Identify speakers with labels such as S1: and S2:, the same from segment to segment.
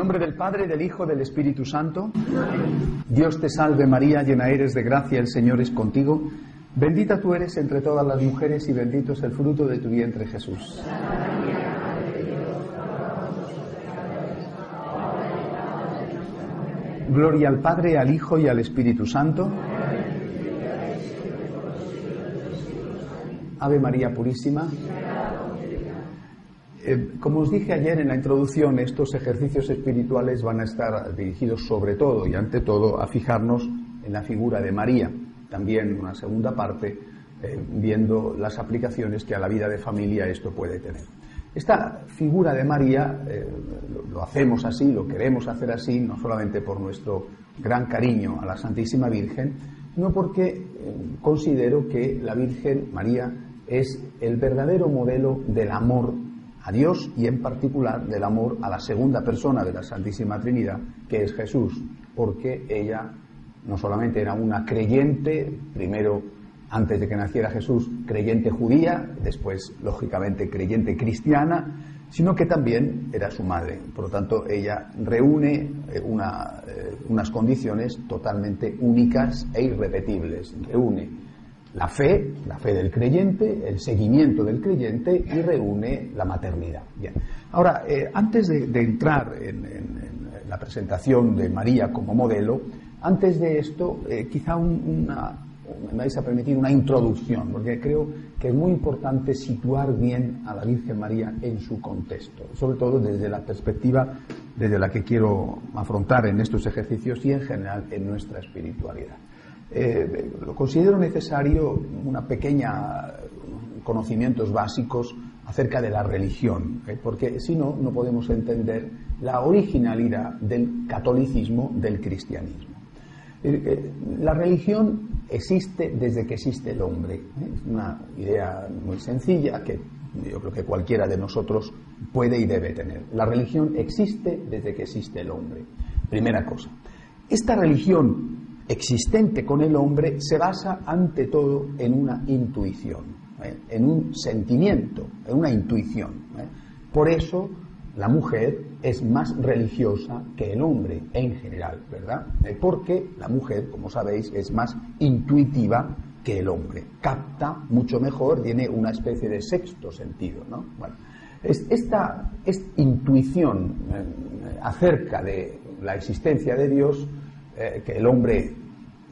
S1: Nombre del Padre, del Hijo, del Espíritu Santo, Dios te salve María, llena eres de gracia, el Señor es contigo. Bendita tú eres entre todas las mujeres y bendito es el fruto de tu vientre Jesús. Gloria al Padre, al Hijo y al Espíritu Santo. Ave María Purísima. Eh, como os dije ayer en la introducción, estos ejercicios espirituales van a estar dirigidos sobre todo y ante todo a fijarnos en la figura de María. También una segunda parte eh, viendo las aplicaciones que a la vida de familia esto puede tener. Esta figura de María eh, lo, hacemos así, lo queremos hacer así, no solamente por nuestro gran cariño a la Santísima Virgen, sino porque considero que la Virgen María es el verdadero modelo del amor a Dios y en particular del amor a la segunda persona de la Santísima Trinidad, que es Jesús, porque ella no solamente era una creyente, primero antes de que naciera Jesús, creyente judía, después, lógicamente, creyente cristiana, sino que también era su madre. Por lo tanto, ella reúne eh, eh, unas condiciones totalmente únicas e irrepetibles. Reúne la fe, la fe del creyente, el seguimiento del creyente y reúne la maternidad. Bien. Ahora, eh, antes de, entrar en, la presentación de María como modelo, antes de esto, eh, quizá un, una, me vais a permitir una introducción, porque creo que es muy importante situar bien a la Virgen María en su contexto, sobre todo desde la perspectiva desde la que quiero afrontar en estos ejercicios y en general en nuestra espiritualidad. Eh, lo considero necesario una pequeña conocimientos básicos acerca de la religión, ¿eh? porque si no, no podemos entender la originalidad del catolicismo, del cristianismo. Eh, la religión existe desde que existe el hombre. Es una idea muy sencilla que yo creo que cualquiera de nosotros puede y debe tener. La religión existe desde que existe el hombre. Primera cosa. Esta religión existente con el hombre se basa ante todo en una intuición, ¿eh? en un sentimiento, en una intuición. ¿eh? Por eso la mujer es más religiosa que el hombre en general, ¿verdad? Eh, porque la mujer, como sabéis, es más intuitiva que el hombre, capta mucho mejor, tiene una especie de sexto sentido, esta, intuición acerca de la existencia de Dios que el hombre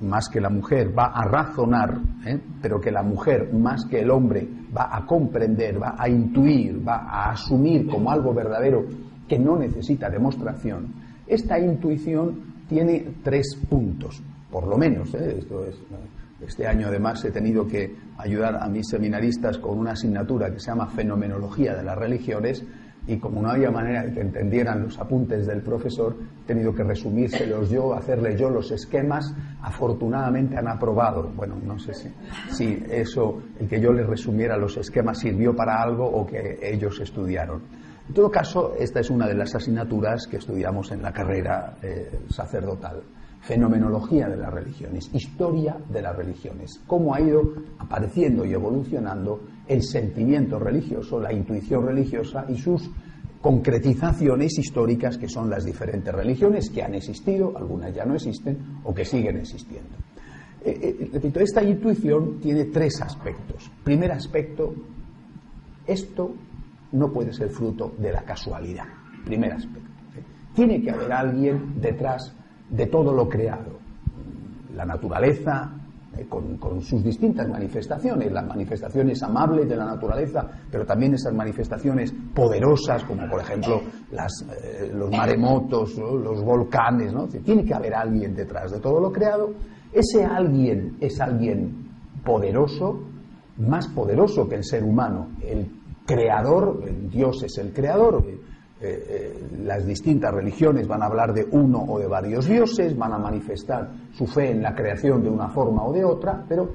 S1: más que la mujer va a razonar, ¿eh? pero que la mujer más que el hombre va a comprender, va a intuir, va a asumir como algo verdadero que no necesita demostración, esta intuición tiene tres puntos, por lo menos. ¿eh? Esto es, este año además he tenido que ayudar a mis seminaristas con una asignatura que se llama Fenomenología de las Religiones y como no había manera de que entendieran los apuntes del profesor, he tenido que resumírselos yo, hacerle yo los esquemas. Afortunadamente han aprobado. Bueno, no sé si, eso, el que yo les resumiera los esquemas sirvió para algo o que ellos estudiaron. En todo caso, esta es una de las asignaturas que estudiamos en la carrera eh, sacerdotal. Fenomenología de las religiones, historia de las religiones, cómo ha ido apareciendo y evolucionando el sentimiento religioso, la intuición religiosa y sus concretizaciones históricas que son las diferentes religiones que han existido, algunas ya no existen o que siguen existiendo. Eh, eh, repito, esta intuición tiene tres aspectos. Primer aspecto, esto no puede ser fruto de la casualidad. Primer aspecto. Tiene que haber alguien detrás de todo lo creado. la naturaleza, eh, con, sus distintas manifestaciones, las manifestaciones amables de la naturaleza, pero también esas manifestaciones poderosas, como por ejemplo las, eh, los maremotos, los volcanes, ¿no? Tiene que haber alguien detrás de todo lo creado. Ese alguien es alguien poderoso, más poderoso que el ser humano. El creador, Dios es el creador, eh, eh, las distintas religiones van a hablar de uno o de varios dioses, van a manifestar su fe en la creación de una forma o de otra, pero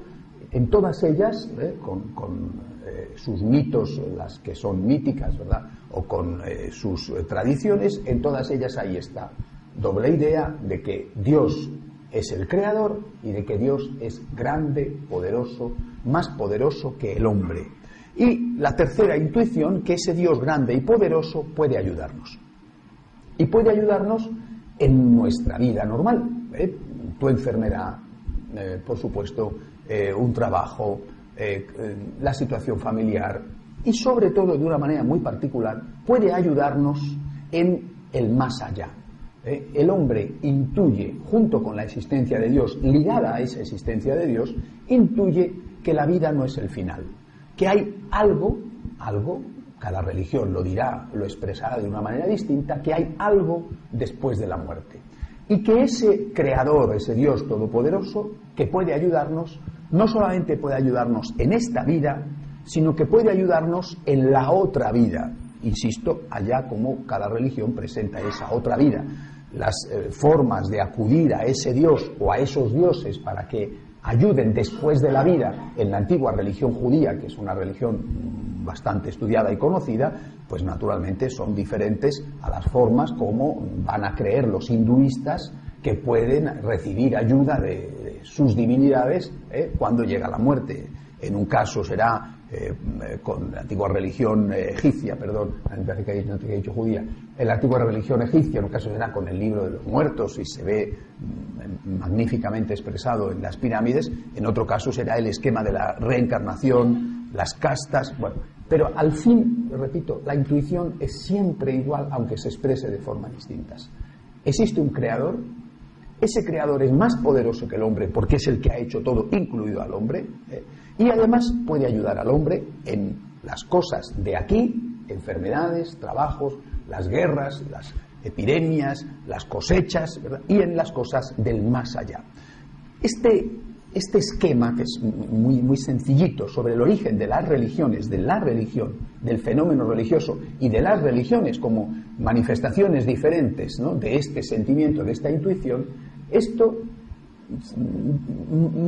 S1: en todas ellas, eh, con, sus mitos, las que son míticas, ¿verdad? O con sus tradiciones, en todas ellas ahí está. Doble idea de que Dios es el creador y de que Dios es grande, poderoso, más poderoso que el hombre. Y la tercera intuición, que ese Dios grande y poderoso puede ayudarnos. Y puede ayudarnos en nuestra vida normal. ¿eh? Tu enfermedad, eh, por supuesto, eh, un trabajo, la situación familiar y sobre todo de una manera muy particular puede ayudarnos en el más allá. El hombre intuye, junto con la existencia de Dios, ligada a esa existencia de Dios, intuye que la vida no es el final, que hay algo, algo, cada religión lo dirá, lo expresará de una manera distinta, que hay algo después de la muerte. Y que ese creador, ese Dios todopoderoso, que puede ayudarnos, no solamente puede ayudarnos en esta vida, sino que puede ayudarnos en la otra vida. Insisto, allá como cada religión presenta esa otra vida. Las eh, formas de acudir a ese Dios o a esos dioses para que ayuden después de la vida en la antigua religión judía, que es una religión bastante estudiada y conocida, pues naturalmente son diferentes a las formas como van a creer los hinduistas que pueden recibir ayuda de, sus divinidades eh, cuando llega la muerte. En un caso será eh, con la antigua religión egipcia, perdón, te he dicho judía, en la antigua religión egipcia, en un caso será con el libro de los muertos y se ve mm, magníficamente expresado en las pirámides, en otro caso será el esquema de la reencarnación, las castas, bueno, pero al fin, repito, la intuición es siempre igual aunque se exprese de formas distintas. Existe un creador, ese creador es más poderoso que el hombre porque es el que ha hecho todo, incluido al hombre, ¿eh? Y además puede ayudar al hombre en las cosas de aquí, enfermedades, trabajos, las guerras, las epidemias, las cosechas, y en las cosas del más allá. Este, este esquema, que es muy, muy sencillito, sobre el origen de las religiones, de la religión, del fenómeno religioso y de las religiones como manifestaciones diferentes de este sentimiento, de esta intuición, esto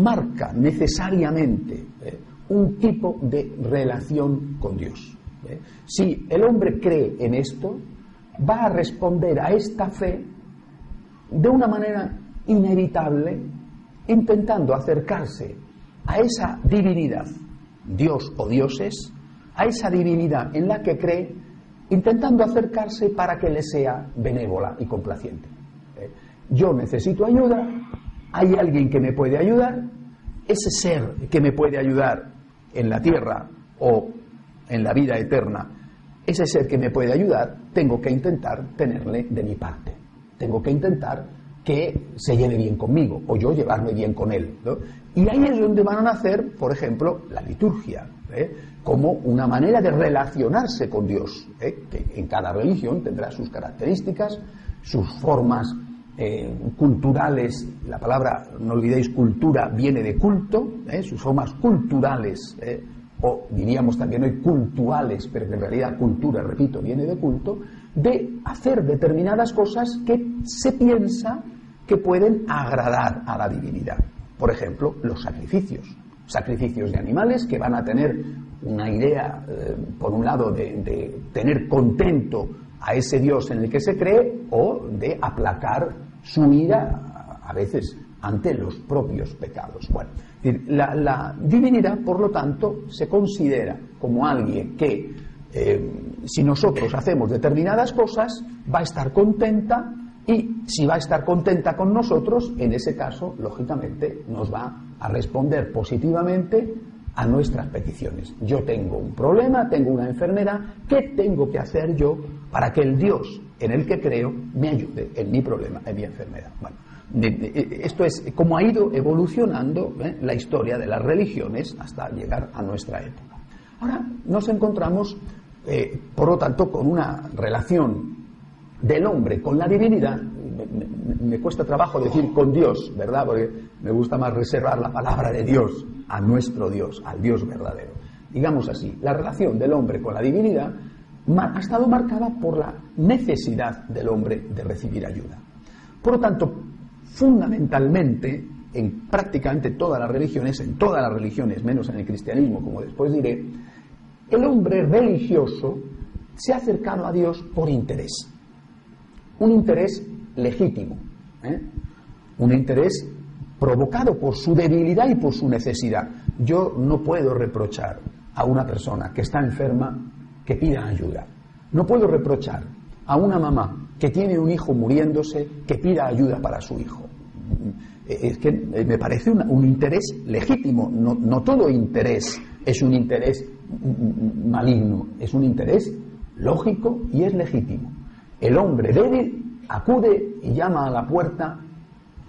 S1: marca necesariamente eh, un tipo de relación con Dios. ¿eh? Si el hombre cree en esto, va a responder a esta fe de una manera inevitable, intentando acercarse a esa divinidad, Dios o dioses, a esa divinidad en la que cree, intentando acercarse para que le sea benévola y complaciente. Yo necesito ayuda, hay alguien que me puede ayudar, ese ser que me puede ayudar en la tierra o en la vida eterna, ese ser que me puede ayudar, tengo que intentar tenerle de mi parte. Tengo que intentar que se lleve bien conmigo o yo llevarme bien con él. Y ahí es donde van a nacer, por ejemplo, la liturgia, ¿eh? como una manera de relacionarse con Dios, ¿eh? que en cada religión tendrá sus características, sus formas eh, culturales, la palabra, no olvidéis, cultura viene de culto, eh, sus formas culturales, eh, o diríamos también hoy cultuales, pero que en realidad cultura, repito, viene de culto, de hacer determinadas cosas que se piensa que pueden agradar a la divinidad. Por ejemplo, los sacrificios. Sacrificios de animales que van a tener una idea, por un lado, de tener contento a ese Dios en el que se cree o de aplacar su ira a veces ante los propios pecados. Bueno, la, divinidad, por lo tanto, se considera como alguien que, eh, si nosotros hacemos determinadas cosas, va a estar contenta y si va a estar contenta con nosotros, en ese caso, lógicamente, nos va a responder positivamente a nuestras peticiones. Yo tengo un problema, tengo una enfermedad, ¿qué tengo que hacer yo para que el Dios en el que creo me ayude en mi problema, en mi enfermedad. Bueno, esto es cómo ha ido evolucionando ¿eh? la historia de las religiones hasta llegar a nuestra época. Ahora nos encontramos, eh, por lo tanto, con una relación del hombre con la divinidad. Me, cuesta trabajo decir con Dios, ¿verdad? Porque me gusta más reservar la palabra de Dios a nuestro Dios, al Dios verdadero. Digamos así, la relación del hombre con la divinidad ha estado marcada por la necesidad del hombre de recibir ayuda. Por lo tanto, fundamentalmente, en prácticamente todas las religiones, en todas las religiones, menos en el cristianismo, como después diré, el hombre religioso se ha acercado a Dios por interés. Un interés legítimo, ¿eh? un interés provocado por su debilidad y por su necesidad. Yo no puedo reprochar a una persona que está enferma que pida ayuda. No puedo reprochar a una mamá que tiene un hijo muriéndose que pida ayuda para su hijo. Es que me parece un, interés legítimo. No, todo interés es un interés maligno, es un interés lógico y es legítimo. El hombre débil acude y llama a la puerta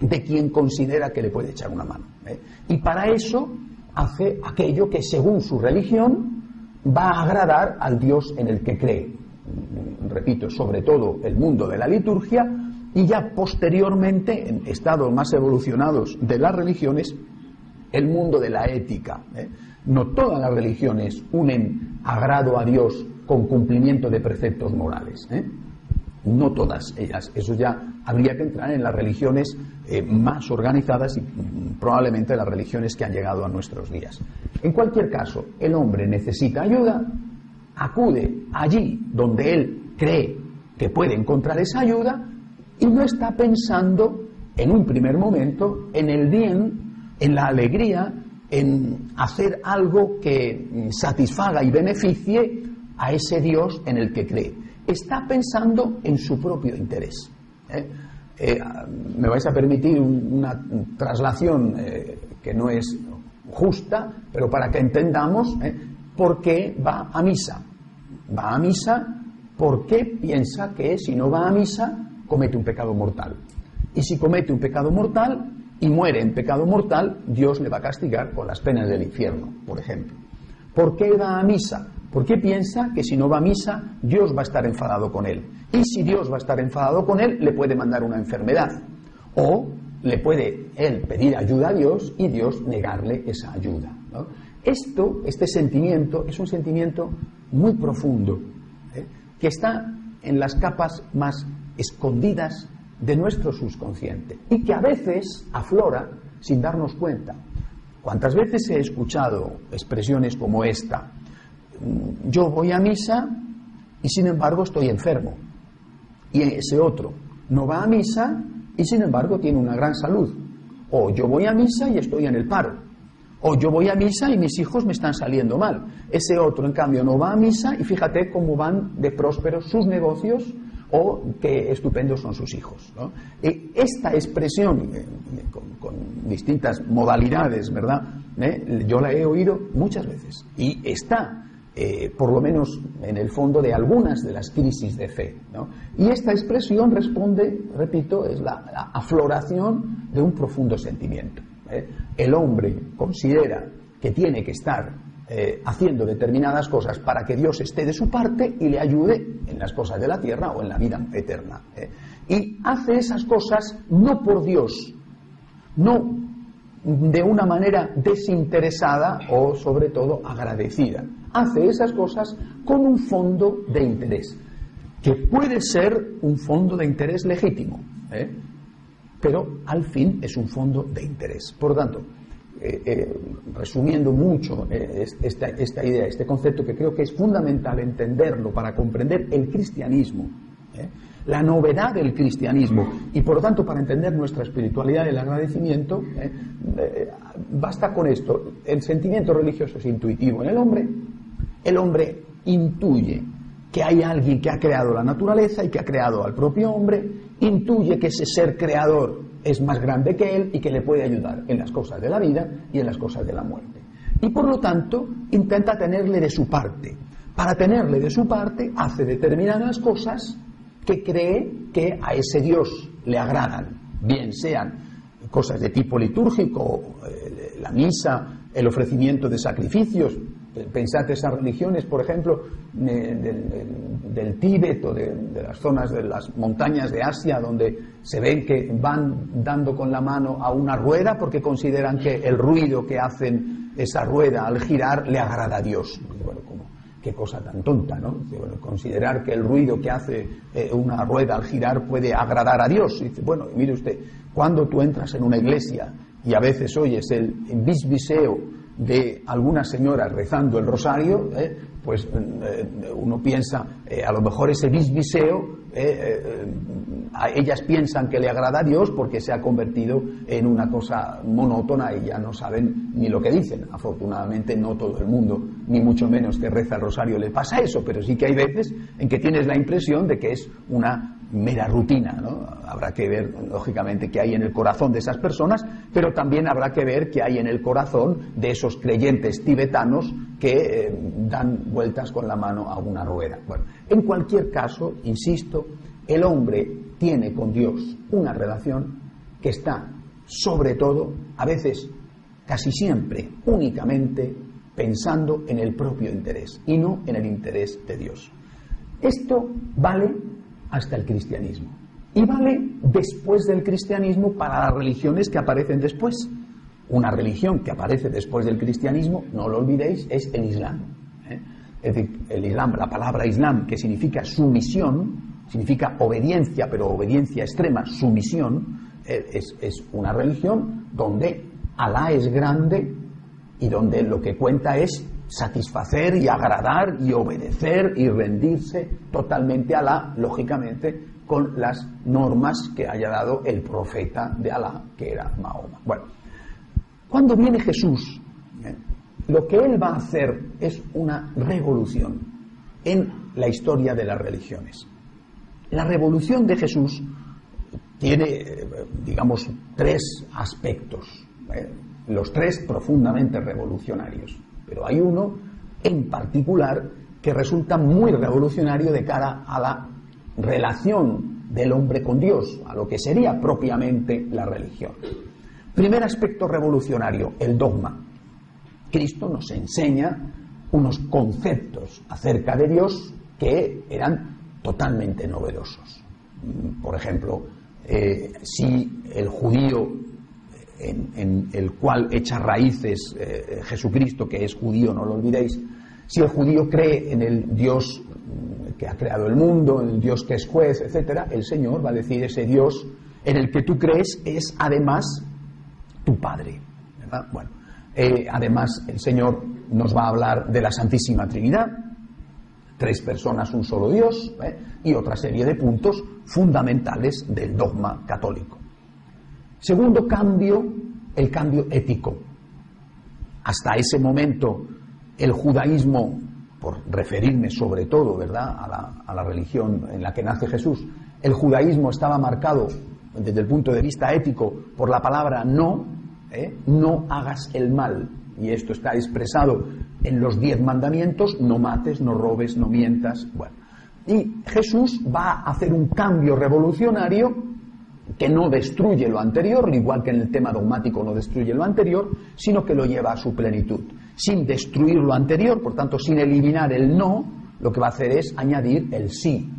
S1: de quien considera que le puede echar una mano. ¿eh? Y para eso hace aquello que según su religión va a agradar al Dios en el que cree. Repito, sobre todo el mundo de la liturgia y ya posteriormente, en estados más evolucionados de las religiones, el mundo de la ética. ¿eh? No todas las religiones unen agrado a Dios con cumplimiento de preceptos morales. ¿eh? No todas ellas. Eso ya habría que entrar en las religiones eh, más organizadas y mm, probablemente las religiones que han llegado a nuestros días. En cualquier caso, el hombre necesita ayuda, acude allí donde él cree que puede encontrar esa ayuda y no está pensando en un primer momento en el bien, en la alegría, en hacer algo que mm, satisfaga y beneficie a ese Dios en el que cree. Está pensando en su propio interés. ¿eh? Eh, me vais a permitir una traslación eh, que no es justa, pero para que entendamos por qué va a misa. Va a misa porque piensa que si no va a misa comete un pecado mortal. Y si comete un pecado mortal y muere en pecado mortal, Dios le va a castigar con las penas del infierno, por ejemplo. ¿Por qué va a misa? Porque piensa que si no va a misa, Dios va a estar enfadado con él. Y si Dios va a estar enfadado con él, le puede mandar una enfermedad. O le puede él pedir ayuda a Dios y Dios negarle esa ayuda. Esto, este sentimiento, es un sentimiento muy profundo, ¿eh? que está en las capas más escondidas de nuestro subconsciente y que a veces aflora sin darnos cuenta. ¿Cuántas veces he escuchado expresiones como esta? Mm, yo voy a misa y sin embargo estoy enfermo. Y ese otro no va a misa y sin embargo tiene una gran salud. O yo voy a misa y estoy en el paro. O yo voy a misa y mis hijos me están saliendo mal. Ese otro, en cambio, no va a misa y fíjate cómo van de prósperos sus negocios o qué estupendos son sus hijos. esta expresión, eh, con, distintas modalidades, ¿verdad? ¿Eh? Yo la he oído muchas veces y está, eh, por lo menos, en el fondo de algunas de las crisis de fe. Y esta expresión responde, repito, es la, afloración de un profundo sentimiento. El hombre considera que tiene que estar eh, haciendo determinadas cosas para que Dios esté de su parte y le ayude en las cosas de la tierra o en la vida eterna. ¿eh? Y hace esas cosas no por Dios, no de una manera desinteresada o sobre todo agradecida. Hace esas cosas con un fondo de interés, que puede ser un fondo de interés legítimo, ¿eh? pero al fin es un fondo de interés. Por lo tanto, eh, eh, resumiendo mucho esta, esta, idea, este concepto que creo que es fundamental entenderlo para comprender el cristianismo, la novedad del cristianismo y por lo tanto para entender nuestra espiritualidad y el agradecimiento, basta con esto. El sentimiento religioso es intuitivo en el hombre, el hombre intuye que hay alguien que ha creado la naturaleza y que ha creado al propio hombre, intuye que ese ser creador es más grande que él y que le puede ayudar en las cosas de la vida y en las cosas de la muerte. Y por lo tanto intenta tenerle de su parte. Para tenerle de su parte hace determinadas cosas que cree que a ese Dios le agradan. bien sean cosas de tipo litúrgico, eh, la misa, el ofrecimiento de sacrificios. Pensad esas religiones, por ejemplo, del, Tíbet o de, las zonas de las montañas de Asia, donde se ven que van dando con la mano a una rueda porque consideran que el ruido que hacen esa rueda al girar le agrada a Dios. Bueno, qué cosa tan tonta, ¿no? considerar que el ruido que hace eh, una rueda al girar puede agradar a Dios. bueno, mire usted, cuando tú entras en una iglesia y a veces oyes el bisbiseo de algunas señoras rezando el rosario, ¿eh? pues eh, uno piensa, eh, a lo mejor ese bisbiseo, ellas piensan que le agrada a Dios porque se ha convertido en una cosa monótona y ya no saben ni lo que dicen. Afortunadamente no todo el mundo, ni mucho menos que reza el rosario, le pasa eso, pero sí que hay veces en que tienes la impresión de que es una mera rutina. ¿no? Habrá que ver, lógicamente, qué hay en el corazón de esas personas, pero también habrá que ver qué hay en el corazón de esos creyentes tibetanos que eh, dan vueltas con la mano a una rueda. Bueno, en cualquier caso, insisto, el hombre tiene con Dios una relación que está, sobre todo, a veces, casi siempre, únicamente, pensando en el propio interés y no en el interés de Dios. Esto vale hasta el cristianismo. Y vale después del cristianismo para las religiones que aparecen después. Una religión que aparece después del cristianismo, no lo olvidéis, es el Islam. ¿eh? Es decir, el Islam, la palabra Islam, que significa sumisión, significa obediencia, pero obediencia extrema, sumisión, eh, es, es una religión donde Alá es grande y donde lo que cuenta es satisfacer y agradar y obedecer y rendirse totalmente a Alá, lógicamente con las normas que haya dado el profeta de Alá, que era Mahoma. Bueno, cuando viene Jesús, ¿eh? lo que él va a hacer es una revolución en la historia de las religiones. La revolución de Jesús tiene, digamos, tres aspectos, ¿eh? los tres profundamente revolucionarios. Pero hay uno en particular que resulta muy revolucionario de cara a la relación del hombre con Dios, a lo que sería propiamente la religión. Primer aspecto revolucionario, el dogma. Cristo nos enseña unos conceptos acerca de Dios que eran totalmente novedosos. Por ejemplo, eh, si el judío en, el cual echa raíces eh, Jesucristo, que es judío, no lo olvidéis, si el judío cree en el Dios que ha creado el mundo, en el Dios que es juez, etcétera, el Señor va a decir ese Dios en el que tú crees es además tu Padre. Bueno, eh, además el Señor nos va a hablar de la Santísima Trinidad, tres personas, un solo Dios, ¿eh? y otra serie de puntos fundamentales del dogma católico. Segundo cambio, el cambio ético. Hasta ese momento el judaísmo, por referirme sobre todo, ¿verdad?, a la, religión en la que nace Jesús, el judaísmo estaba marcado desde el punto de vista ético por la palabra no, ¿eh? no hagas el mal. Y esto está expresado en los diez mandamientos, no mates, no robes, no mientas. Y Jesús va a hacer un cambio revolucionario que no destruye lo anterior, igual que en el tema dogmático no destruye lo anterior, sino que lo lleva a su plenitud. Sin destruir lo anterior, por tanto, sin eliminar el no, lo que va a hacer es añadir el sí.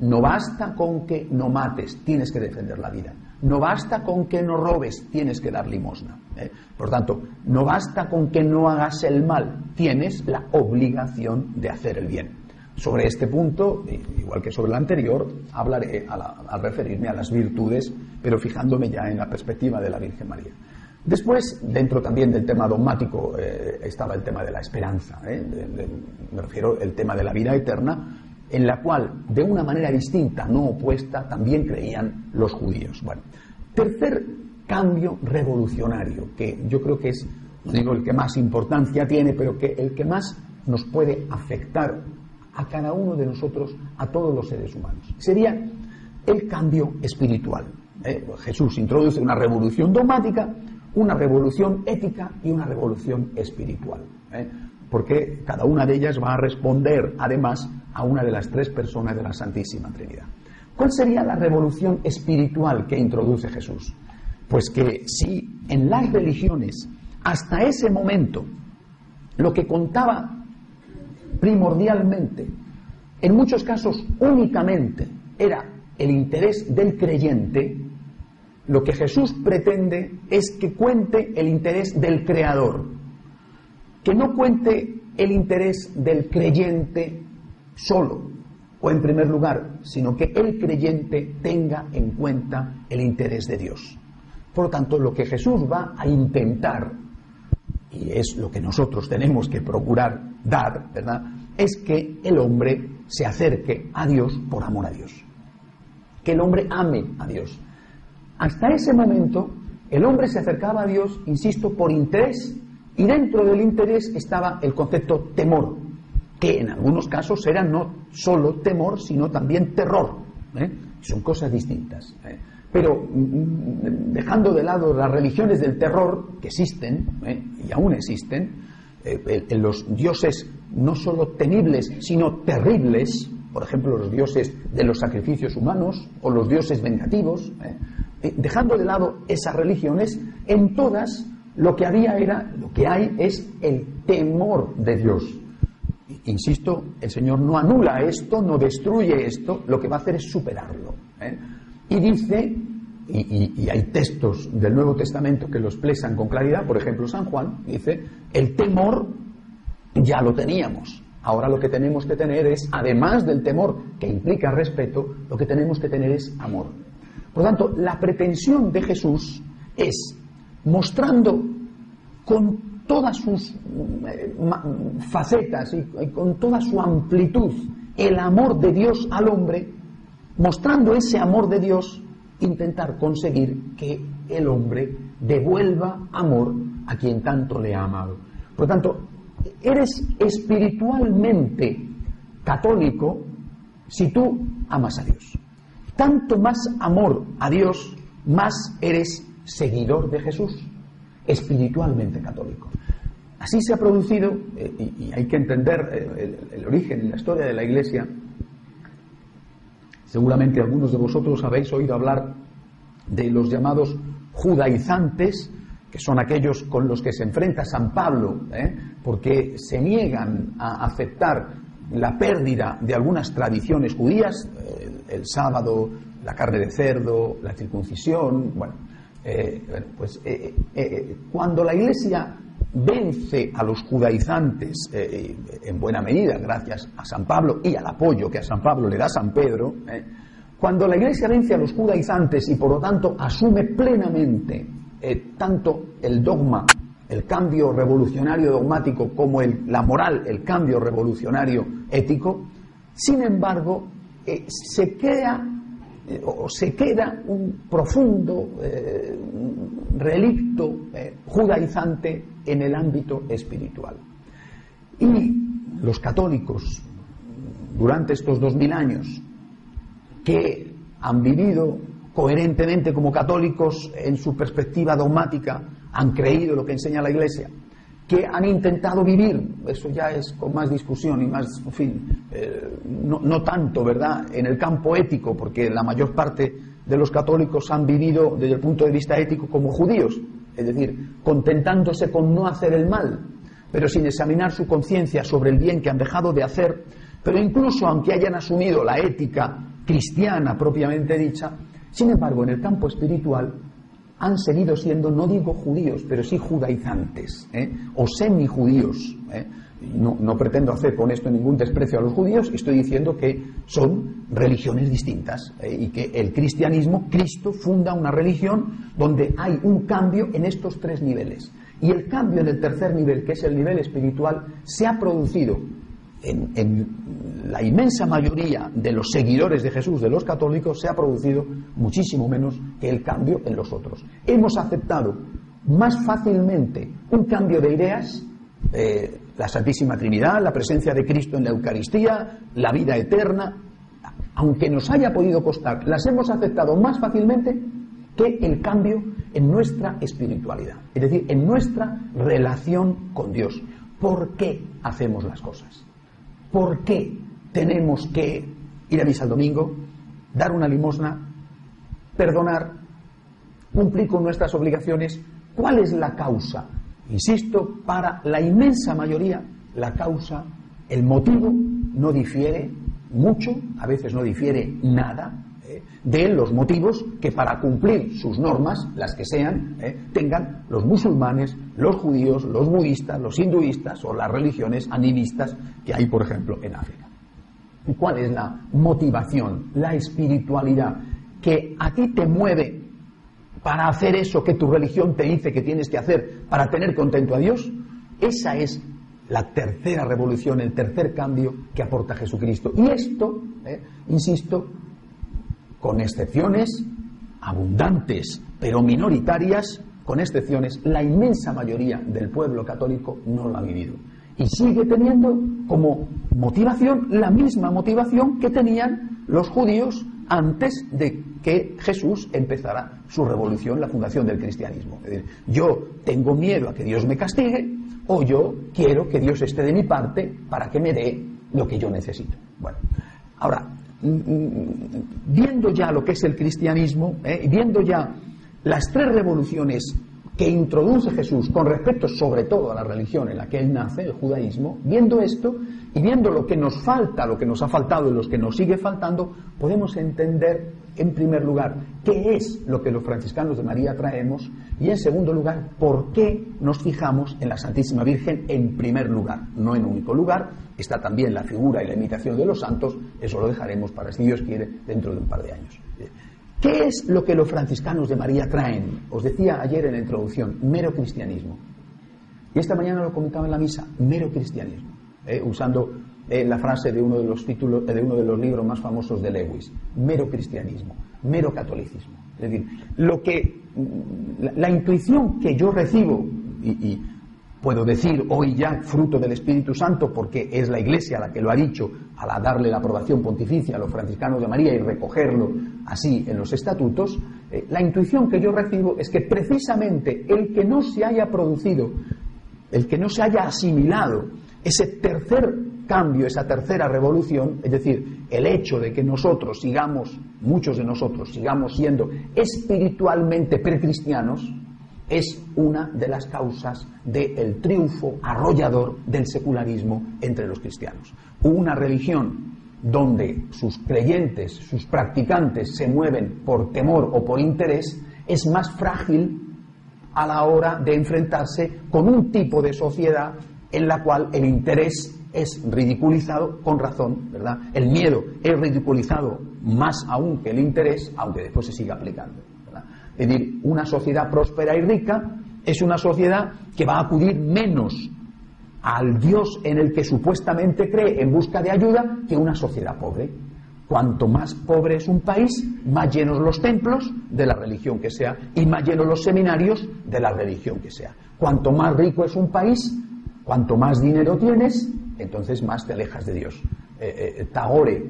S1: No basta con que no mates, tienes que defender la vida. No basta con que no robes, tienes que dar limosna. ¿eh? Por tanto, no basta con que no hagas el mal, tienes la obligación de hacer el bien. Sobre este punto, igual que sobre el anterior, hablaré al, referirme a las virtudes, pero fijándome ya en la perspectiva de la Virgen María. Después, dentro también del tema dogmático, eh, estaba el tema de la esperanza, ¿eh? me refiero al tema de la vida eterna, en la cual, de una manera distinta, no opuesta, también creían los judíos. Bueno, tercer cambio revolucionario, que yo creo que es, digo el que más importancia tiene, pero que el que más nos puede afectar a cada uno de nosotros, a todos los seres humanos. Sería el cambio espiritual. Eh, Jesús introduce una revolución dogmática, una revolución ética y una revolución espiritual. Eh, porque cada una de ellas va a responder además a una de las tres personas de la Santísima Trinidad. ¿Cuál sería la revolución espiritual que introduce Jesús? Pues que si en las religiones hasta ese momento lo que contaba primordialmente, en muchos casos únicamente, era el interés del creyente, lo que Jesús pretende es que cuente el interés del creador, que no cuente el interés del creyente solo o en primer lugar, sino que el creyente tenga en cuenta el interés de Dios. Por lo tanto, lo que Jesús va a intentar, y es lo que nosotros tenemos que procurar dar, ¿verdad?, es que el hombre se acerque a Dios por amor a Dios. Que el hombre ame a Dios. Hasta ese momento, el hombre se acercaba a Dios, insisto, por interés, y dentro del interés estaba el concepto temor, que en algunos casos era no solo temor, sino también terror. ¿eh? Son cosas distintas. ¿eh? Pero mm, dejando de lado las religiones del terror, que existen, ¿eh? y aún existen, en los dioses no solo temibles, sino terribles, por ejemplo, los dioses de los sacrificios humanos o los dioses vengativos, dejando de lado esas religiones, en todas lo que había era, lo que hay es el temor de Dios. Insisto, el Señor no anula esto, no destruye esto, lo que va a hacer es superarlo. ¿eh? Y dice, y, hay textos del Nuevo Testamento que lo expresan con claridad, por ejemplo San Juan, dice, el temor ya lo teníamos. Ahora lo que tenemos que tener es, además del temor que implica respeto, lo que tenemos que tener es amor. Por lo tanto, la pretensión de Jesús es, mostrando con todas sus eh, facetas y, con toda su amplitud el amor de Dios al hombre, mostrando ese amor de Dios, intentar conseguir que el hombre devuelva amor a quien tanto le ha amado. Por lo tanto, eres espiritualmente católico si tú amas a Dios. Tanto más amor a Dios, más eres seguidor de Jesús espiritualmente católico. Así se ha producido, eh, y, hay que entender eh, el, origen y la historia de la Iglesia. Seguramente algunos de vosotros habéis oído hablar de los llamados judaizantes, que son aquellos con los que se enfrenta San Pablo, ¿eh? porque se niegan a aceptar la pérdida de algunas tradiciones judías, el sábado, la carne de cerdo, la circuncisión, bueno, eh, pues eh, eh, cuando la Iglesia vence a los judaizantes en buena medida, gracias a San Pablo y al apoyo que a San Pablo le da San Pedro, cuando la Iglesia vence a los judaizantes y por lo tanto asume plenamente tanto el dogma, el cambio revolucionario dogmático, como el, la moral, el cambio revolucionario ético, sin embargo, se crea o se queda un profundo eh, relicto eh, judaizante en el ámbito espiritual. Y los católicos, durante estos dos mil años, que han vivido coherentemente como católicos en su perspectiva dogmática, han creído lo que enseña la Iglesia, que han intentado vivir, eso ya es con más discusión y más, en fin, eh, no, tanto, ¿verdad?, en el campo ético, porque la mayor parte de los católicos han vivido desde el punto de vista ético como judíos, es decir, contentándose con no hacer el mal, pero sin examinar su conciencia sobre el bien que han dejado de hacer, pero incluso aunque hayan asumido la ética cristiana propiamente dicha, sin embargo, en el campo espiritual han seguido siendo, no digo judíos, pero sí judaizantes ¿eh? o semijudíos. ¿eh? No, pretendo hacer con esto ningún desprecio a los judíos, estoy diciendo que son religiones distintas ¿eh? y que el cristianismo, Cristo funda una religión donde hay un cambio en estos tres niveles. Y el cambio en el tercer nivel, que es el nivel espiritual, se ha producido en, la inmensa mayoría de los seguidores de Jesús, de los católicos, se ha producido muchísimo menos que el cambio en los otros. Hemos aceptado más fácilmente un cambio de ideas, eh, la Santísima Trinidad, la presencia de Cristo en la Eucaristía, la vida eterna, aunque nos haya podido costar, las hemos aceptado más fácilmente que el cambio en nuestra espiritualidad, es decir, en nuestra relación con Dios. ¿Por qué hacemos las cosas? ¿Por qué tenemos que ir a misa el domingo? dar una limosna, perdonar, cumplir con nuestras obligaciones. ¿Cuál es la causa? Insisto, para la inmensa mayoría, la causa, el motivo, no difiere mucho, a veces no difiere nada, eh, de los motivos que para cumplir sus normas, las que sean, eh, tengan los musulmanes, los judíos, los budistas, los hinduistas o las religiones animistas que hay, por ejemplo, en África. ¿Y cuál es la motivación, la espiritualidad que a ti te mueve para hacer eso que tu religión te dice que tienes que hacer para tener contento a Dios, esa es la tercera revolución, el tercer cambio que aporta Jesucristo. Y esto, eh, insisto, con excepciones abundantes, pero minoritarias, con excepciones, la inmensa mayoría del pueblo católico no lo ha vivido. Y sigue teniendo como motivación la misma motivación que tenían los judíos antes de que Jesús empezara su revolución, la fundación del cristianismo. Es decir, yo tengo miedo a que Dios me castigue o yo quiero que Dios esté de mi parte para que me dé lo que yo necesito. Bueno, ahora, viendo ya lo que es el cristianismo, eh, viendo ya las tres revoluciones que introduce Jesús con respecto sobre todo a la religión en la que él nace, el judaísmo, viendo esto y viendo lo que nos falta, lo que nos ha faltado y lo que nos sigue faltando, podemos entender en primer lugar qué es lo que los franciscanos de María traemos y en segundo lugar por qué nos fijamos en la Santísima Virgen en primer lugar, no en único lugar, está también la figura y la imitación de los santos, eso lo dejaremos para si Dios quiere dentro de un par de años. ¿Qué es lo que los franciscanos de María traen? Os decía ayer en la introducción, mero cristianismo. Y esta mañana lo comentaba en la misa, mero cristianismo, eh, usando eh, la frase de uno de los títulos, de uno de los libros más famosos de Lewis, mero cristianismo, mero catolicismo. Es decir, lo que la, intuición que yo recibo y puedo decir hoy ya fruto del Espíritu Santo porque es la Iglesia la que lo ha dicho al darle la aprobación pontificia a los franciscanos de María y recogerlo así en los estatutos, eh, la intuición que yo recibo es que precisamente el que no se haya producido, el que no se haya asimilado ese tercer cambio, esa tercera revolución, es decir, el hecho de que nosotros sigamos, muchos de nosotros sigamos siendo espiritualmente precristianos, es una de las causas del triunfo arrollador del secularismo entre los cristianos. Una religión donde sus creyentes, sus practicantes se mueven por temor o por interés, es más frágil a la hora de enfrentarse con un tipo de sociedad en la cual el interés es ridiculizado con razón, ¿verdad? El miedo es ridiculizado más aún que el interés, aunque después se siga aplicando. Es decir, una sociedad próspera y rica es una sociedad que va a acudir menos al Dios en el que supuestamente cree en busca de ayuda que una sociedad pobre. Cuanto más pobre es un país, más llenos los templos de la religión que sea y más llenos los seminarios de la religión que sea. Cuanto más rico es un país, cuanto más dinero tienes, entonces más te alejas de Dios. Eh, eh, Tagore,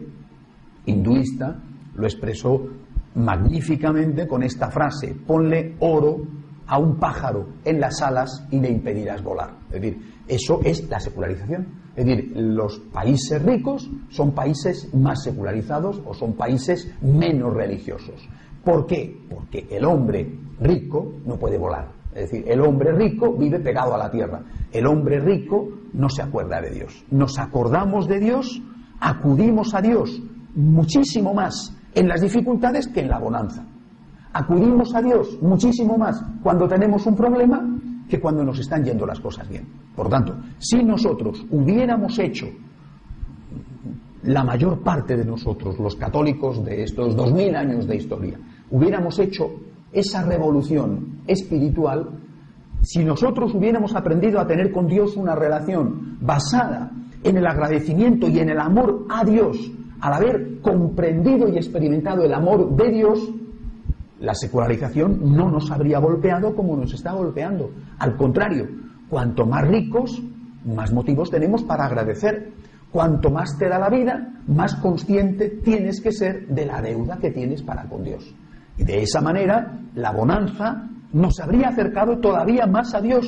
S1: hinduista, lo expresó magníficamente con esta frase, ponle oro a un pájaro en las alas y le impedirás volar. Es decir, eso es la secularización. Es decir, los países ricos son países más secularizados o son países menos religiosos. ¿Por qué? Porque el hombre rico no puede volar. Es decir, el hombre rico vive pegado a la tierra. El hombre rico no se acuerda de Dios. Nos acordamos de Dios, acudimos a Dios muchísimo más en las dificultades que en la bonanza. Acudimos a Dios muchísimo más cuando tenemos un problema que cuando nos están yendo las cosas bien. Por tanto, si nosotros hubiéramos hecho, la mayor parte de nosotros, los católicos de estos dos mil años de historia, hubiéramos hecho esa revolución espiritual, si nosotros hubiéramos aprendido a tener con Dios una relación basada en el agradecimiento y en el amor a Dios, al haber comprendido y experimentado el amor de Dios, la secularización no nos habría golpeado como nos está golpeando. Al contrario, cuanto más ricos, más motivos tenemos para agradecer. Cuanto más te da la vida, más consciente tienes que ser de la deuda que tienes para con Dios. Y de esa manera, la bonanza nos habría acercado todavía más a Dios.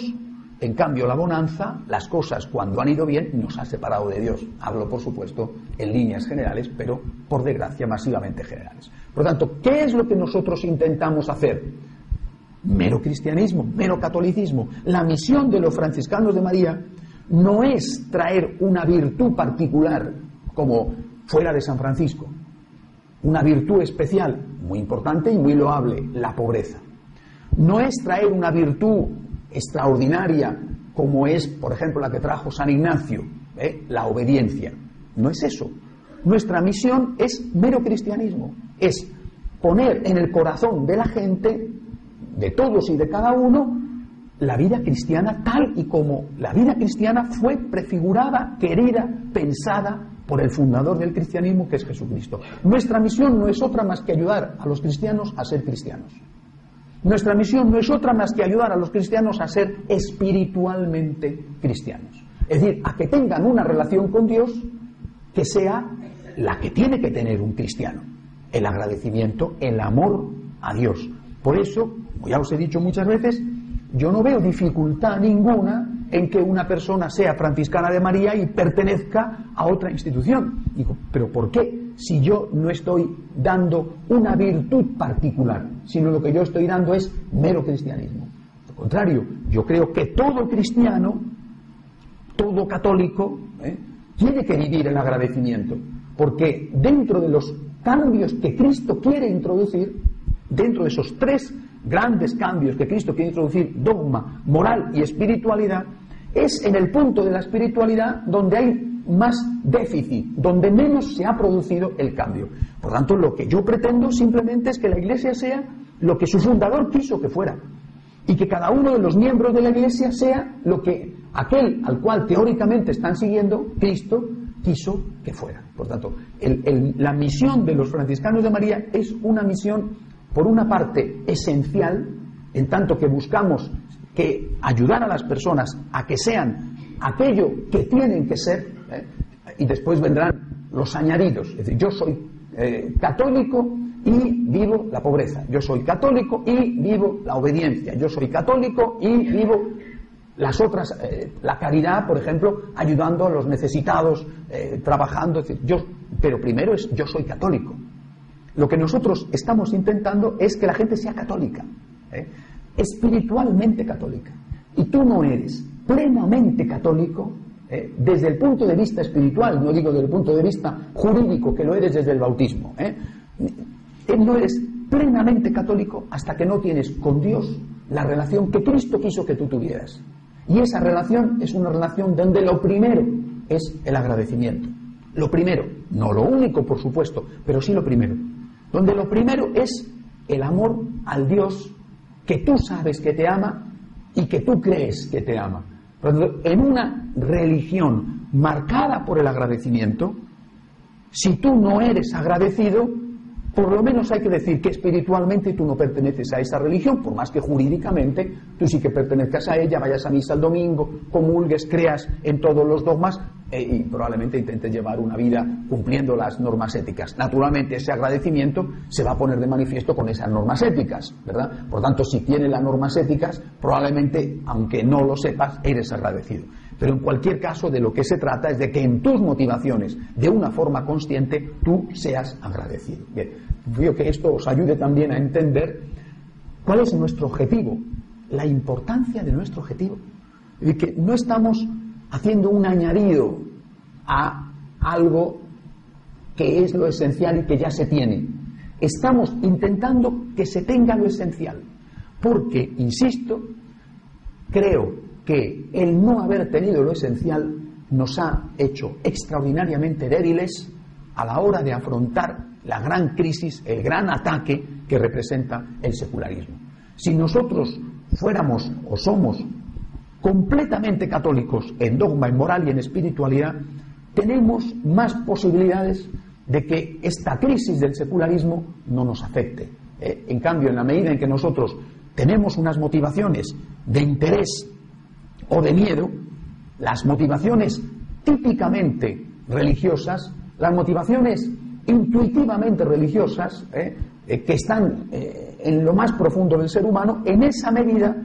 S1: En cambio, la bonanza, las cosas cuando han ido bien, nos ha separado de Dios. Hablo, por supuesto, en líneas generales, pero por desgracia masivamente generales. Por lo tanto, ¿qué es lo que nosotros intentamos hacer? Mero cristianismo, mero catolicismo. La misión de los franciscanos de María no es traer una virtud particular como fuera de San Francisco, una virtud especial, muy importante y muy loable, la pobreza. No es traer una virtud extraordinaria como es, por ejemplo, la que trajo San Ignacio, ¿eh? la obediencia. No es eso. Nuestra misión es mero cristianismo, es poner en el corazón de la gente, de todos y de cada uno, la vida cristiana tal y como la vida cristiana fue prefigurada, querida, pensada por el fundador del cristianismo, que es Jesucristo. Nuestra misión no es otra más que ayudar a los cristianos a ser cristianos. Nuestra misión no es otra más que ayudar a los cristianos a ser espiritualmente cristianos. Es decir, a que tengan una relación con Dios que sea la que tiene que tener un cristiano. El agradecimiento, el amor a Dios. Por eso, como ya os he dicho muchas veces, yo no veo dificultad ninguna en que una persona sea franciscana de María y pertenezca a otra institución. Digo, ¿pero por qué? Si yo no estoy dando una virtud particular, sino lo que yo estoy dando es mero cristianismo. Al contrario, yo creo que todo cristiano, todo católico, ¿eh? tiene que vivir el agradecimiento, porque dentro de los cambios que Cristo quiere introducir, dentro de esos tres grandes cambios que Cristo quiere introducir, dogma, moral y espiritualidad, es en el punto de la espiritualidad donde hay más déficit, donde menos se ha producido el cambio. Por tanto, lo que yo pretendo simplemente es que la Iglesia sea lo que su fundador quiso que fuera y que cada uno de los miembros de la Iglesia sea lo que aquel al cual teóricamente están siguiendo, Cristo, quiso que fuera. Por tanto, la misión de los franciscanos de María es una misión por una parte, esencial, en tanto que buscamos que ayudar a las personas a que sean aquello que tienen que ser, ¿eh? y después vendrán los añadidos. Es decir, yo soy eh, católico y vivo la pobreza. Yo soy católico y vivo la obediencia. Yo soy católico y vivo las otras, eh, la caridad, por ejemplo, ayudando a los necesitados, trabajando. yo, pero primero es yo soy católico. Lo que nosotros estamos intentando es que la gente sea católica, espiritualmente católica. Y tú no eres plenamente católico ¿eh? desde el punto de vista espiritual, no digo desde el punto de vista jurídico, que lo eres desde el bautismo. ¿eh? No eres plenamente católico hasta que no tienes con Dios la relación que Cristo quiso que tú tuvieras. Y esa relación es una relación donde lo primero es el agradecimiento. Lo primero, no lo único, por supuesto, pero sí lo primero donde lo primero es el amor al Dios que tú sabes que te ama y que tú crees que te ama. En una religión marcada por el agradecimiento, si tú no eres agradecido, por lo menos hay que decir que espiritualmente tú no perteneces a esa religión, por más que jurídicamente tú sí que pertenezcas a ella, vayas a misa el domingo, comulgues, creas en todos los dogmas eh, y probablemente intentes llevar una vida cumpliendo las normas éticas. Naturalmente ese agradecimiento se va a poner de manifiesto con esas normas éticas, ¿verdad? Por tanto, si tienes las normas éticas, probablemente, aunque no lo sepas, eres agradecido. Pero en cualquier caso, de lo que se trata es de que en tus motivaciones, de una forma consciente, tú seas agradecido. Bien, creo que esto os ayude también a entender cuál es nuestro objetivo, la importancia de nuestro objetivo. Y que no estamos haciendo un añadido a algo que es lo esencial y que ya se tiene. Estamos intentando que se tenga lo esencial. Porque, insisto, creo que el no haber tenido lo esencial nos ha hecho extraordinariamente débiles a la hora de afrontar la gran crisis, el gran ataque que representa el secularismo. Si nosotros fuéramos o somos completamente católicos en dogma, en moral y en espiritualidad, tenemos más posibilidades de que esta crisis del secularismo no nos afecte. Eh, en cambio, en la medida en que nosotros tenemos unas motivaciones de interés o de miedo, las motivaciones típicamente religiosas, las motivaciones intuitivamente religiosas, ¿eh? Eh, que están eh, en lo más profundo del ser humano, en esa medida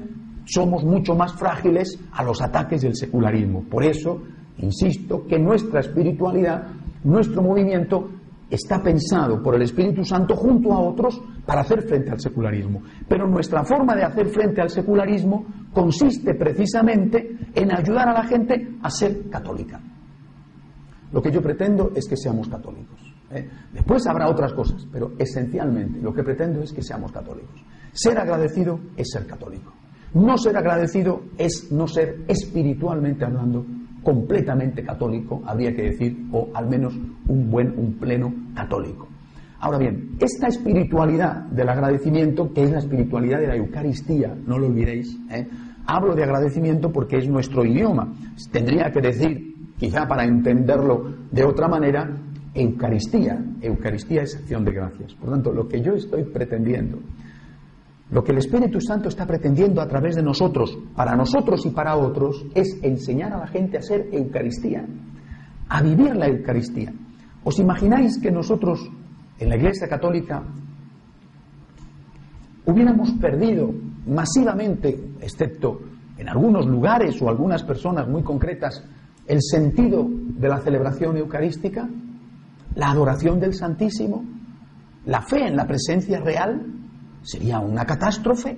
S1: somos mucho más frágiles a los ataques del secularismo. Por eso, insisto, que nuestra espiritualidad, nuestro movimiento, está pensado por el Espíritu Santo junto a otros para hacer frente al secularismo. Pero nuestra forma de hacer frente al secularismo consiste precisamente en ayudar a la gente a ser católica. Lo que yo pretendo es que seamos católicos. ¿Eh? Después habrá otras cosas, pero esencialmente lo que pretendo es que seamos católicos. Ser agradecido es ser católico. No ser agradecido es no ser espiritualmente hablando completamente católico, habría que decir, o al menos un buen, un pleno católico. Ahora bien, esta espiritualidad del agradecimiento, que es la espiritualidad de la Eucaristía, no lo olvidéis, ¿eh? hablo de agradecimiento porque es nuestro idioma. Tendría que decir, quizá para entenderlo de otra manera, Eucaristía. Eucaristía es acción de gracias. Por tanto, lo que yo estoy pretendiendo lo que el Espíritu Santo está pretendiendo a través de nosotros, para nosotros y para otros, es enseñar a la gente a hacer Eucaristía, a vivir la Eucaristía. ¿Os imagináis que nosotros, en la Iglesia Católica, hubiéramos perdido masivamente, excepto en algunos lugares o algunas personas muy concretas, el sentido de la celebración eucarística, la adoración del Santísimo, la fe en la presencia real sería una catástrofe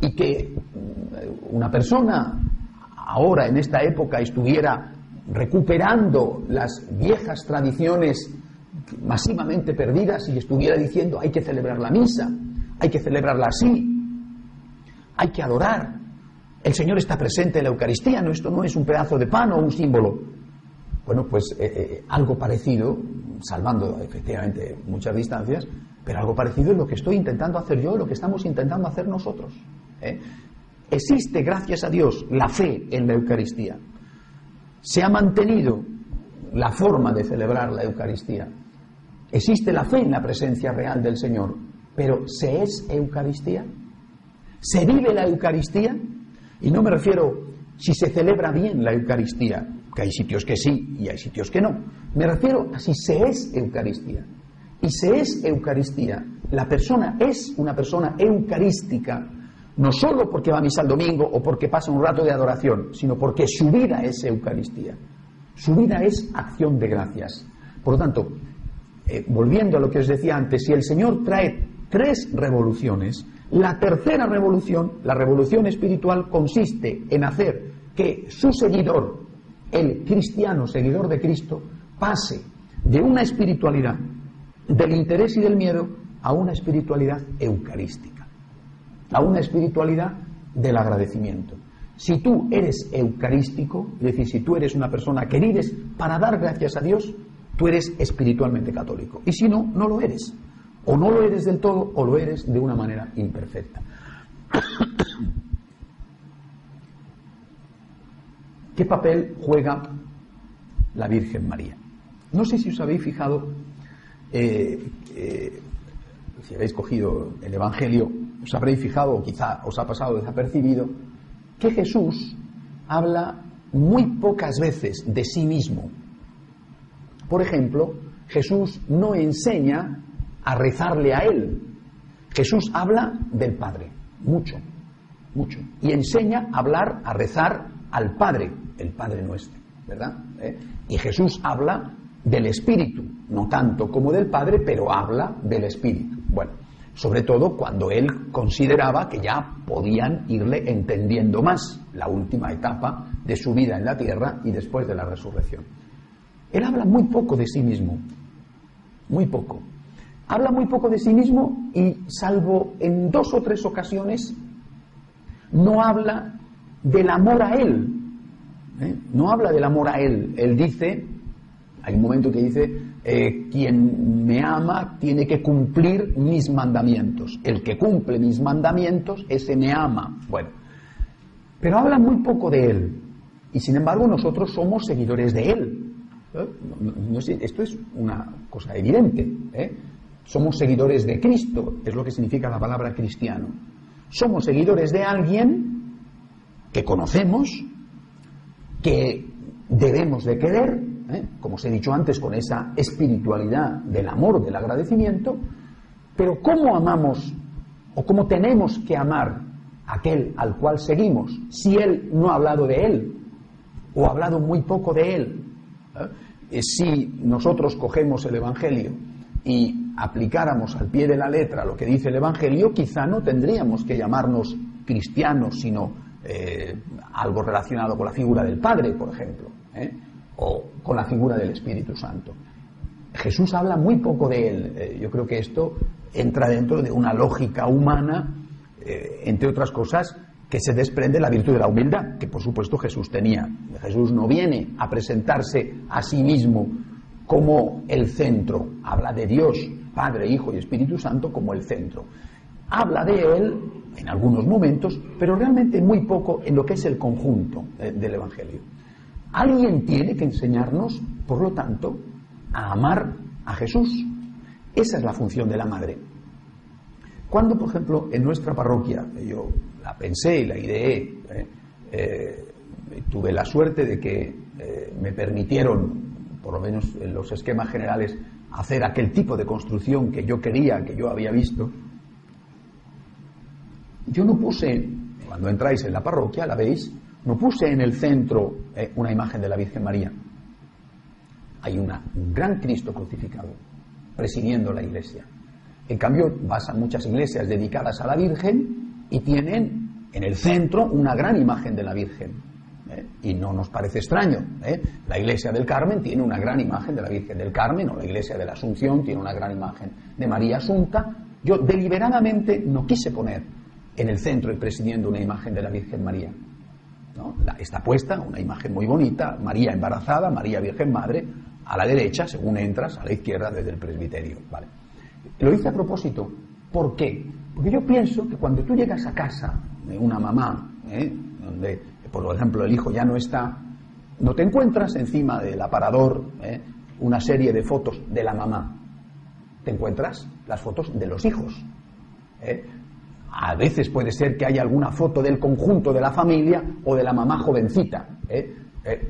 S1: y que mm, una persona ahora en esta época estuviera recuperando las viejas tradiciones masivamente perdidas y estuviera diciendo hay que celebrar la misa, hay que celebrarla así, hay que adorar. El Señor está presente en la Eucaristía, no, esto no es un pedazo de pan o un símbolo. Bueno, pues eh, eh, algo parecido, salvando efectivamente muchas distancias, pero algo parecido es lo que estoy intentando hacer yo, lo que estamos intentando hacer nosotros. ¿eh? Existe, gracias a Dios, la fe en la Eucaristía. Se ha mantenido la forma de celebrar la Eucaristía. Existe la fe en la presencia real del Señor. Pero ¿se es Eucaristía? ¿Se vive la Eucaristía? Y no me refiero si se celebra bien la Eucaristía, que hay sitios que sí y hay sitios que no. Me refiero a si se es Eucaristía. Y se es Eucaristía. La persona es una persona eucarística, no solo porque va a misa el domingo o porque pasa un rato de adoración, sino porque su vida es Eucaristía. Su vida es acción de gracias. Por lo tanto, eh, volviendo a lo que os decía antes, si el Señor trae tres revoluciones, la tercera revolución, la revolución espiritual, consiste en hacer que su seguidor, el cristiano seguidor de Cristo, pase de una espiritualidad del interés y del miedo a una espiritualidad eucarística, a una espiritualidad del agradecimiento. Si tú eres eucarístico, es decir, si tú eres una persona que vives para dar gracias a Dios, tú eres espiritualmente católico. Y si no, no lo eres. O no lo eres del todo o lo eres de una manera imperfecta. ¿Qué papel juega la Virgen María? No sé si os habéis fijado eh, eh, si habéis cogido el Evangelio, os habréis fijado, o quizá os ha pasado desapercibido, que Jesús habla muy pocas veces de sí mismo. Por ejemplo, Jesús no enseña a rezarle a Él. Jesús habla del Padre, mucho, mucho. Y enseña a hablar, a rezar al Padre, el Padre nuestro, ¿verdad? ¿Eh? Y Jesús habla del Espíritu, no tanto como del Padre, pero habla del Espíritu. Bueno, sobre todo cuando él consideraba que ya podían irle entendiendo más la última etapa de su vida en la tierra y después de la resurrección. Él habla muy poco de sí mismo, muy poco. Habla muy poco de sí mismo y salvo en dos o tres ocasiones, no habla del amor a él. ¿eh? No habla del amor a él. Él dice, hay un momento que dice, eh, quien me ama tiene que cumplir mis mandamientos. El que cumple mis mandamientos, ese me ama. Bueno, pero habla muy poco de él. Y sin embargo nosotros somos seguidores de él. ¿Eh? esto es una cosa evidente. Somos seguidores de Cristo, es lo que significa la palabra cristiano. Somos seguidores de alguien que conocemos, que debemos de querer, ¿eh? como os he dicho antes, con esa espiritualidad del amor, del agradecimiento, pero ¿cómo amamos o cómo tenemos que amar aquel al cual seguimos, si Él no ha hablado de Él o ha hablado muy poco de Él? ¿Eh? Si nosotros cogemos el Evangelio y aplicáramos al pie de la letra lo que dice el Evangelio, quizá no tendríamos que llamarnos cristianos, sino eh, algo relacionado con la figura del Padre, por ejemplo, ¿eh? o con la figura del Espíritu Santo. Jesús habla muy poco de él. yo creo que esto entra dentro de una lógica humana eh, entre otras cosas, que se desprende la virtud de la humildad, que por supuesto Jesús tenía. Jesús no viene a presentarse a sí mismo como el centro, habla de Dios, Padre, Hijo y Espíritu Santo como el centro. Habla de Él en algunos momentos, pero realmente muy poco en lo que es el conjunto eh, del Evangelio. Alguien tiene que enseñarnos, por lo tanto, a amar a Jesús. Esa es la función de la madre. Cuando, por ejemplo, en nuestra parroquia, yo la pensé y la ideé, ¿eh? Eh, tuve la suerte de que me permitieron, por lo menos en los esquemas generales, hacer aquel tipo de construcción que yo quería, que yo había visto, yo no puse, cuando entráis en la parroquia, la veis, no puse en el centro una imagen de la Virgen María. Hay un gran Cristo crucificado presidiendo la iglesia. En cambio, vas a muchas iglesias dedicadas a la Virgen y tienen en el centro una gran imagen de la Virgen. ¿eh? Y no nos parece extraño. ¿eh? La iglesia del Carmen tiene una gran imagen de la Virgen del Carmen, o la iglesia de la Asunción tiene una gran imagen de María Asunta. Yo deliberadamente no quise poner en el centro y presidiendo una imagen de la Virgen María. está puesta una imagen muy bonita, María embarazada, María Virgen Madre, a la derecha, según entras, a la izquierda desde el presbiterio. ¿vale? Lo hice a propósito. ¿Por qué? Porque yo pienso que cuando tú llegas a casa de una mamá, ¿eh? donde, por ejemplo, el hijo ya no está, no te encuentras encima del aparador ¿eh? una serie de fotos de la mamá. Te encuentras las fotos de los hijos. ¿eh? A veces puede ser que haya alguna foto del conjunto de la familia o de la mamá jovencita.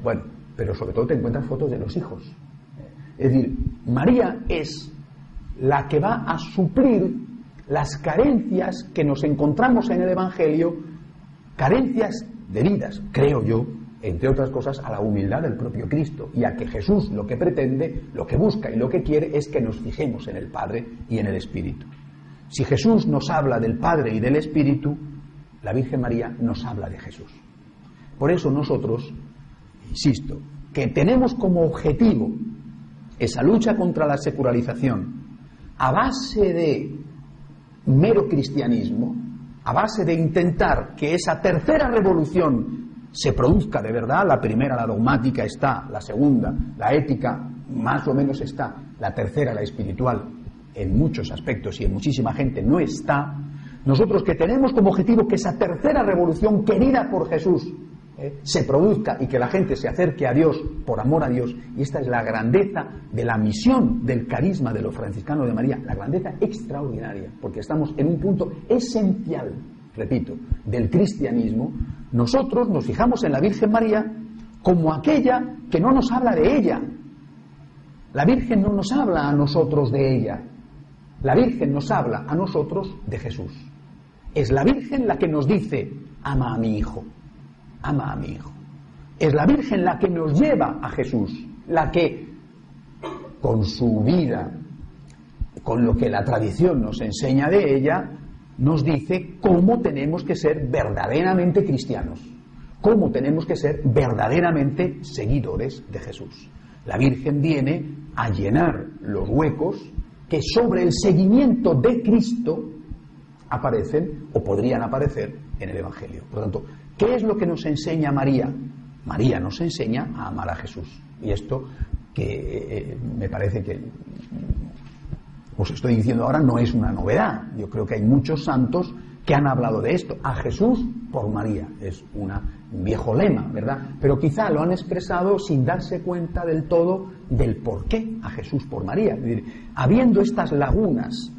S1: bueno, pero sobre todo te encuentras fotos de los hijos. Es decir, María es la que va a suplir las carencias que nos encontramos en el Evangelio, carencias debidas, creo yo, entre otras cosas, a la humildad del propio Cristo y a que Jesús lo que pretende, lo que busca y lo que quiere es que nos fijemos en el Padre y en el Espíritu. Si Jesús nos habla del Padre y del Espíritu, la Virgen María nos habla de Jesús. Por eso nosotros, insisto, que tenemos como objetivo esa lucha contra la secularización, a base de mero cristianismo, a base de intentar que esa tercera revolución se produzca de verdad, la primera, la dogmática está, la segunda, la ética, más o menos está, la tercera, la espiritual, en muchos aspectos y en muchísima gente no está, nosotros que tenemos como objetivo que esa tercera revolución querida por Jesús ¿eh? se produzca y que la gente se acerque a Dios por amor a Dios. Y esta es la grandeza de la misión del carisma de los franciscanos de María, la grandeza extraordinaria, porque estamos en un punto esencial, repito, del cristianismo. Nosotros nos fijamos en la Virgen María como aquella que no nos habla de ella. La Virgen no nos habla a nosotros de ella. La Virgen nos habla a nosotros de Jesús. Es la Virgen la que nos dice, ama a mi hijo ama a mi hijo. Es la Virgen la que nos lleva a Jesús, la que con su vida, con lo que la tradición nos enseña de ella, nos dice cómo tenemos que ser verdaderamente cristianos, cómo tenemos que ser verdaderamente seguidores de Jesús. La Virgen viene a llenar los huecos que sobre el seguimiento de Cristo aparecen o podrían aparecer en el Evangelio. Por lo tanto, ¿Qué es lo que nos enseña María? María nos enseña a amar a Jesús. Y esto que eh, me parece que os estoy diciendo ahora no es una novedad. Yo creo que hay muchos santos que han hablado de esto. A Jesús por María. Es un viejo lema, ¿verdad? Pero quizá lo han expresado sin darse cuenta del todo del por qué a Jesús por María. Habiendo estas lagunas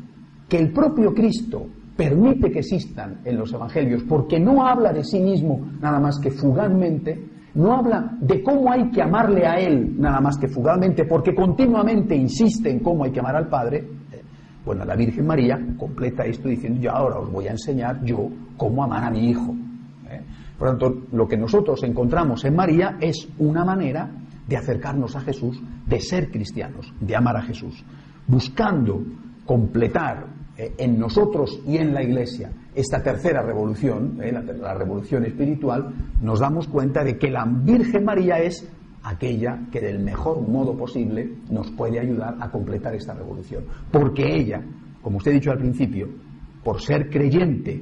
S1: que el propio Cristo permite que existan en los evangelios, porque no habla de sí mismo nada más que fugazmente, no habla de cómo hay que amarle a Él nada más que fugazmente, porque continuamente insiste en cómo hay que amar al Padre, Bueno, la Virgen María completa esto diciendo, yo ahora os voy a enseñar yo cómo amar a mi hijo. ¿eh? Por lo tanto, lo que nosotros encontramos en María es una manera de acercarnos a Jesús, de ser cristianos, de amar a Jesús, buscando completar eh, en nosotros y en la Iglesia esta tercera revolución, eh, la, revolución espiritual, nos damos cuenta de que la Virgen María es aquella que del mejor modo posible nos puede ayudar a completar esta revolución. Porque ella, como usted ha dicho al principio, por ser creyente,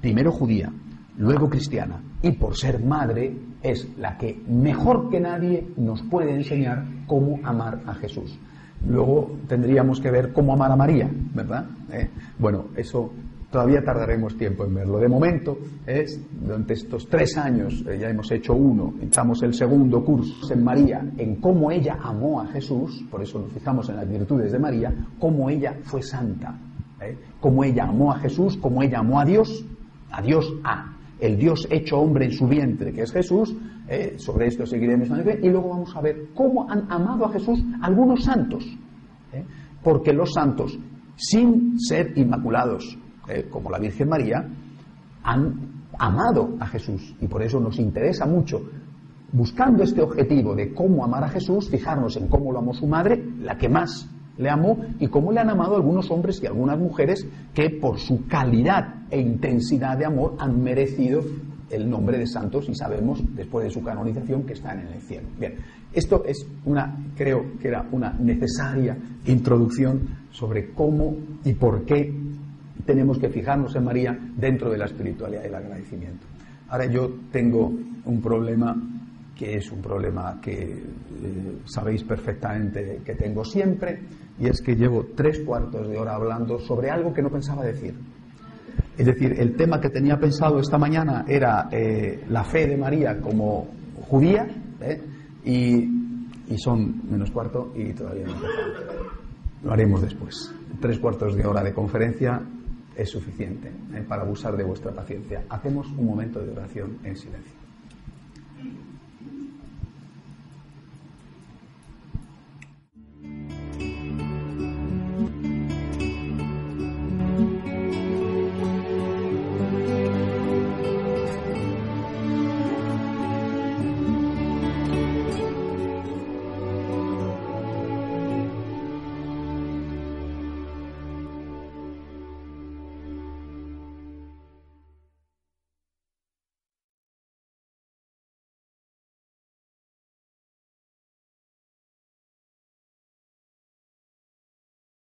S1: primero judía, luego cristiana, y por ser madre, es la que mejor que nadie nos puede enseñar cómo amar a Jesús. Luego tendríamos que ver cómo amar a María, ¿verdad? Eh, bueno, eso todavía tardaremos tiempo en verlo. De momento, es, durante estos tres años, eh, ya hemos hecho uno, echamos el segundo curso en María, en cómo ella amó a Jesús, por eso nos fijamos en las virtudes de María, cómo ella fue santa, ¿eh? cómo ella amó a Jesús, cómo ella amó a Dios, a Dios a el Dios hecho hombre en su vientre, que es Jesús, ¿eh? sobre esto seguiremos y luego vamos a ver cómo han amado a Jesús algunos santos, porque los santos, sin ser inmaculados, eh, como la Virgen María, han amado a Jesús y por eso nos interesa mucho, buscando este objetivo de cómo amar a Jesús, fijarnos en cómo lo amó su madre, la que más le amó, y cómo le han amado algunos hombres y algunas mujeres que por su calidad e intensidad de amor han merecido el nombre de santos y sabemos, después de su canonización, que están en el cielo. Bien, esto es una, creo que era una necesaria introducción sobre cómo y por qué tenemos que fijarnos en María dentro de la espiritualidad y el agradecimiento. Ahora yo tengo un problema que es un problema que eh, sabéis perfectamente que tengo siempre, y es que llevo tres cuartos de hora hablando sobre algo que no pensaba decir. Es decir, el tema que tenía pensado esta mañana era eh, la fe de María como judía, ¿eh? y, son menos cuarto y todavía no. Lo haremos después. Tres cuartos de hora de conferencia es suficiente eh, para abusar de vuestra paciencia. Hacemos un momento de oración en silencio.